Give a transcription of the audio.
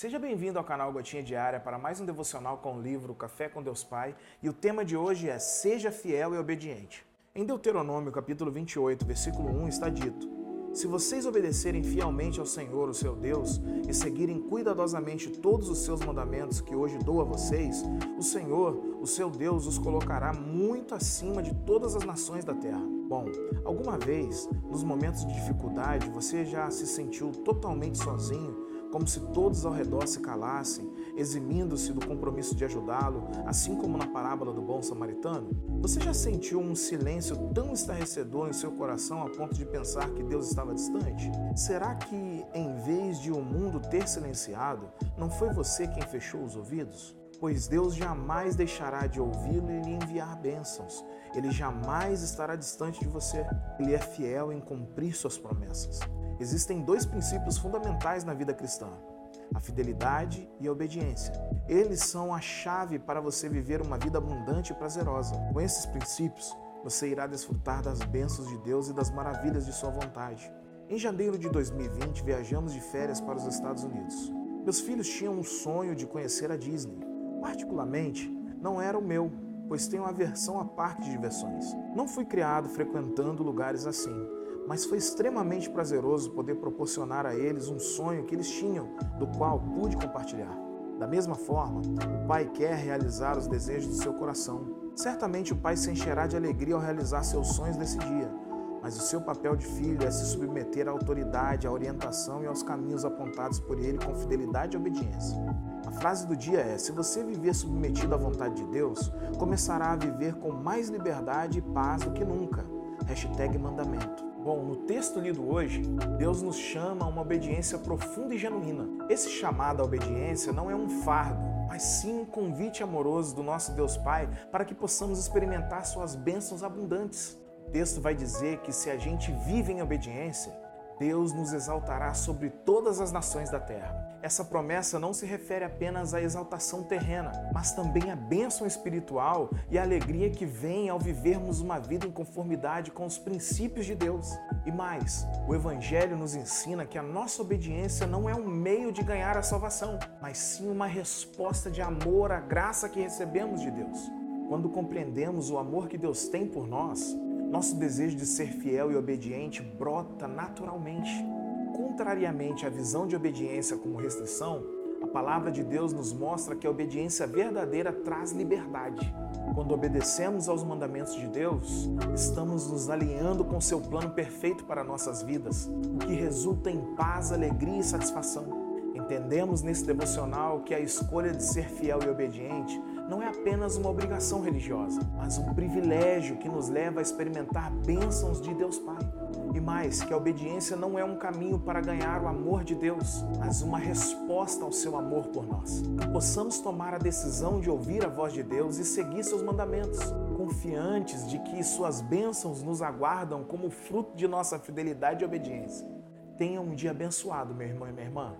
Seja bem-vindo ao canal Gotinha Diária para mais um devocional com o livro Café com Deus Pai, e o tema de hoje é Seja fiel e obediente. Em Deuteronômio, capítulo 28, versículo 1 está dito: Se vocês obedecerem fielmente ao Senhor, o seu Deus, e seguirem cuidadosamente todos os seus mandamentos que hoje dou a vocês, o Senhor, o seu Deus, os colocará muito acima de todas as nações da terra. Bom, alguma vez, nos momentos de dificuldade, você já se sentiu totalmente sozinho, como se todos ao redor se calassem, eximindo-se do compromisso de ajudá-lo, assim como na parábola do bom samaritano? Você já sentiu um silêncio tão estarrecedor em seu coração a ponto de pensar que Deus estava distante? Será que, em vez de o mundo ter silenciado, não foi você quem fechou os ouvidos? pois Deus jamais deixará de ouvi-lo e lhe enviar bênçãos. Ele jamais estará distante de você. Ele é fiel em cumprir suas promessas. Existem dois princípios fundamentais na vida cristã: a fidelidade e a obediência. Eles são a chave para você viver uma vida abundante e prazerosa. Com esses princípios, você irá desfrutar das bênçãos de Deus e das maravilhas de sua vontade. Em janeiro de 2020, viajamos de férias para os Estados Unidos. Meus filhos tinham um sonho de conhecer a Disney. Particularmente, não era o meu, pois tenho aversão a parques de diversões. Não fui criado frequentando lugares assim, mas foi extremamente prazeroso poder proporcionar a eles um sonho que eles tinham, do qual pude compartilhar. Da mesma forma, o Pai quer realizar os desejos do seu coração. Certamente o Pai se encherá de alegria ao realizar seus sonhos nesse dia, mas o seu papel de filho é se submeter à autoridade, à orientação e aos caminhos apontados por ele com fidelidade e obediência. A frase do dia é: se você viver submetido à vontade de Deus, começará a viver com mais liberdade e paz do que nunca. Hashtag mandamento. Bom, no texto lido hoje, Deus nos chama a uma obediência profunda e genuína. Esse chamado à obediência não é um fardo, mas sim um convite amoroso do nosso Deus Pai para que possamos experimentar suas bênçãos abundantes. O texto vai dizer que se a gente vive em obediência, Deus nos exaltará sobre todas as nações da terra. Essa promessa não se refere apenas à exaltação terrena, mas também à bênção espiritual e à alegria que vem ao vivermos uma vida em conformidade com os princípios de Deus. E mais, o Evangelho nos ensina que a nossa obediência não é um meio de ganhar a salvação, mas sim uma resposta de amor à graça que recebemos de Deus. Quando compreendemos o amor que Deus tem por nós, nosso desejo de ser fiel e obediente brota naturalmente. Contrariamente à visão de obediência como restrição, a palavra de Deus nos mostra que a obediência verdadeira traz liberdade. Quando obedecemos aos mandamentos de Deus, estamos nos alinhando com seu plano perfeito para nossas vidas, o que resulta em paz, alegria e satisfação. Entendemos nesse devocional que a escolha de ser fiel e obediente não é apenas uma obrigação religiosa, mas um privilégio que nos leva a experimentar bênçãos de Deus Pai. E mais, que a obediência não é um caminho para ganhar o amor de Deus, mas uma resposta ao seu amor por nós. Que possamos tomar a decisão de ouvir a voz de Deus e seguir seus mandamentos, confiantes de que suas bênçãos nos aguardam como fruto de nossa fidelidade e obediência. Tenha um dia abençoado, meu irmão e minha irmã.